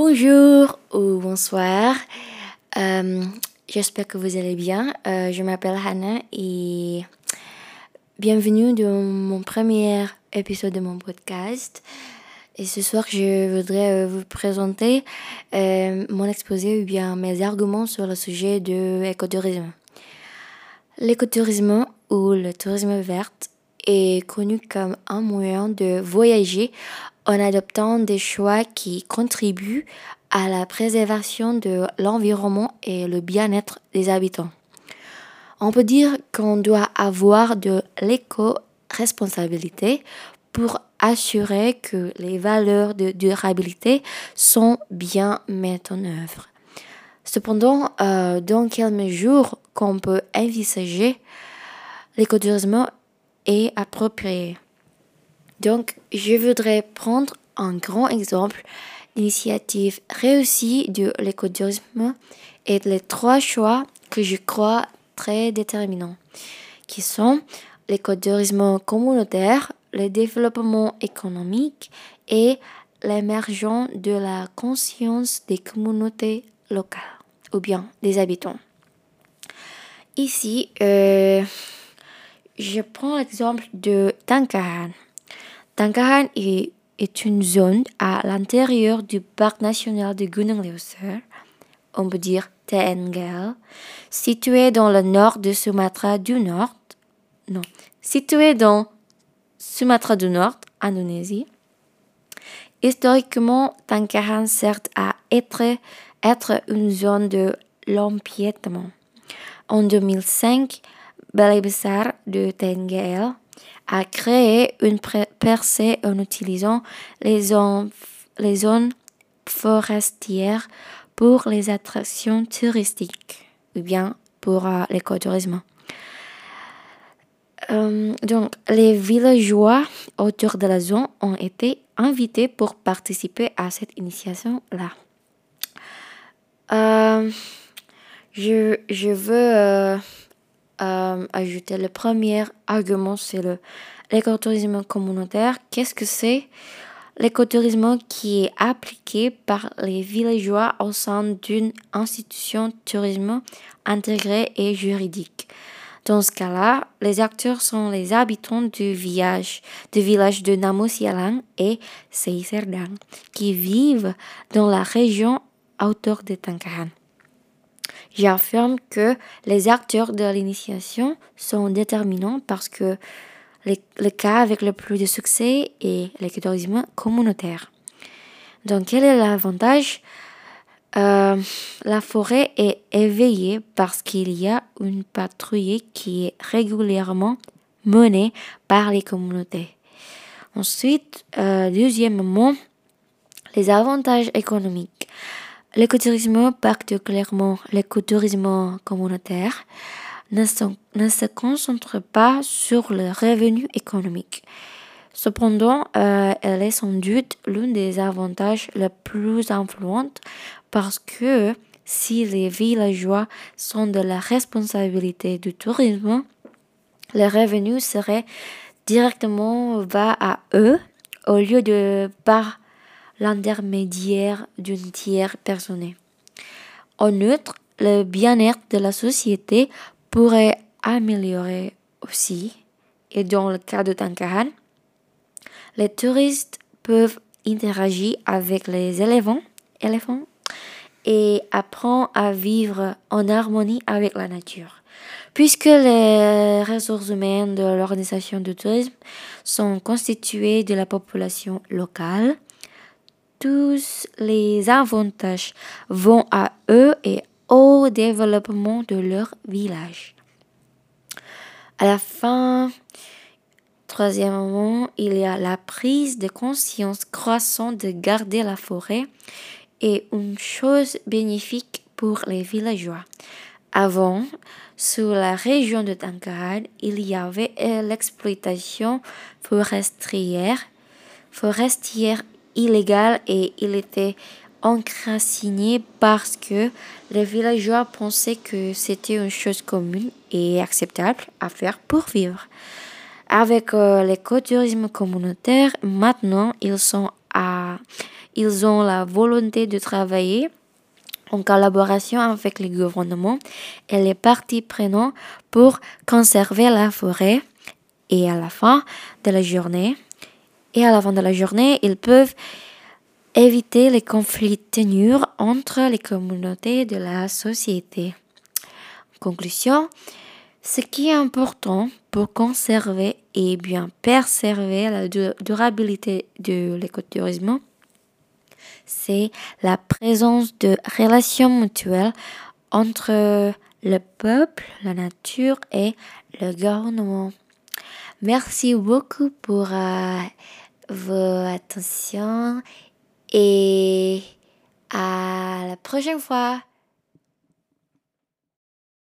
Bonjour ou bonsoir. Euh, J'espère que vous allez bien. Euh, je m'appelle Hannah et bienvenue dans mon premier épisode de mon podcast. Et ce soir, je voudrais euh, vous présenter mon exposé ou bien mes arguments sur le sujet de l'écotourisme. L'écotourisme ou le tourisme vert est connu comme un moyen de voyager en adoptant des choix qui contribuent à la préservation de l'environnement et le bien-être des habitants. On peut dire qu'on doit avoir de l'éco-responsabilité pour assurer que les valeurs de durabilité sont bien mises en œuvre. Cependant, euh, dans quelle mesure qu'on peut envisager l'écotourisme approprié Donc, je voudrais prendre un grand exemple d'initiative réussie de l'écotourisme et les trois choix que je crois très déterminants, qui sont l'écotourisme communautaire, le développement économique et l'émergence de la conscience des communautés locales ou bien des habitants. Ici, euh, je prends l'exemple de Tankahan. Tankahan est, est, une zone à l'intérieur du parc national de Gunung on peut dire TNGL, situé dans le nord de Sumatra du Nord. Non, situé dans Sumatra du Nord, Indonésie. Historiquement, Tankahan sert à être, être une zone de l'empiètement. En 2005, Balai Besar de TNGL a créé une percée en utilisant les zones, forestières pour les attractions touristiques ou bien pour euh, l'écotourisme. Euh, donc, les villageois autour de la zone ont été invités pour participer à cette initiation-là. Euh, je, veux euh, ajouter le premier argument, c'est l'écotourisme communautaire. Qu'est-ce que c'est? L'écotourisme qui est appliqué par les villageois au sein d'une institution tourisme intégrée et juridique. Dans ce cas-là, les acteurs sont les habitants du village, du village de Namosialang et Seiserdang, qui vivent dans la région autour de Tankahan. J'affirme que les acteurs de l'initiation sont déterminants parce que le cas avec le plus de succès est l'écotourisme communautaire. Donc, quel est l'avantage? Euh, La forêt est éveillée parce qu'il y a une patrouille qui est régulièrement menée par les communautés. Ensuite, euh, deuxièmement, les avantages économiques. L'écotourisme, particulièrement l'écotourisme communautaire, ne, se concentre pas sur le revenu économique. Cependant, euh, elle est sans doute l'un des avantages les plus influents parce que si les villageois sont de la responsabilité du tourisme, les revenus seraient directement va à eux au lieu de par l'intermédiaire d'une tiers personne. En outre, le bien-être de la société pourrait améliorer aussi. Et dans le cas de Tankahan, les touristes peuvent interagir avec les éléphants, éléphants et apprendre à vivre en harmonie avec la nature. Puisque les ressources humaines de l'organisation de tourisme sont constituées de la population locale, tous les avantages vont à eux et au développement de leur village. À la fin, troisièmement, il y a la prise de conscience croissante de garder la forêt et une chose bénéfique pour les villageois. Avant, sur la région de Tankarad, il y avait l'exploitation forestière, forestière et il était enraciné parce que les villageois pensaient que c'était une chose commune et acceptable à faire pour vivre. Avec euh, l'écotourisme communautaire, maintenant ils ont la volonté de travailler en collaboration avec le gouvernement et les parties prenantes pour conserver la forêt. Et à la fin de la journée, et à la fin de la journée, ils peuvent éviter les conflits tenus entre les communautés de la société. conclusion, ce qui est important pour conserver et bien préserver la durabilité de l'écotourisme, c'est la présence de relations mutuelles entre le peuple, la nature et le gouvernement. Merci beaucoup pour euh, votre attention et à la prochaine fois.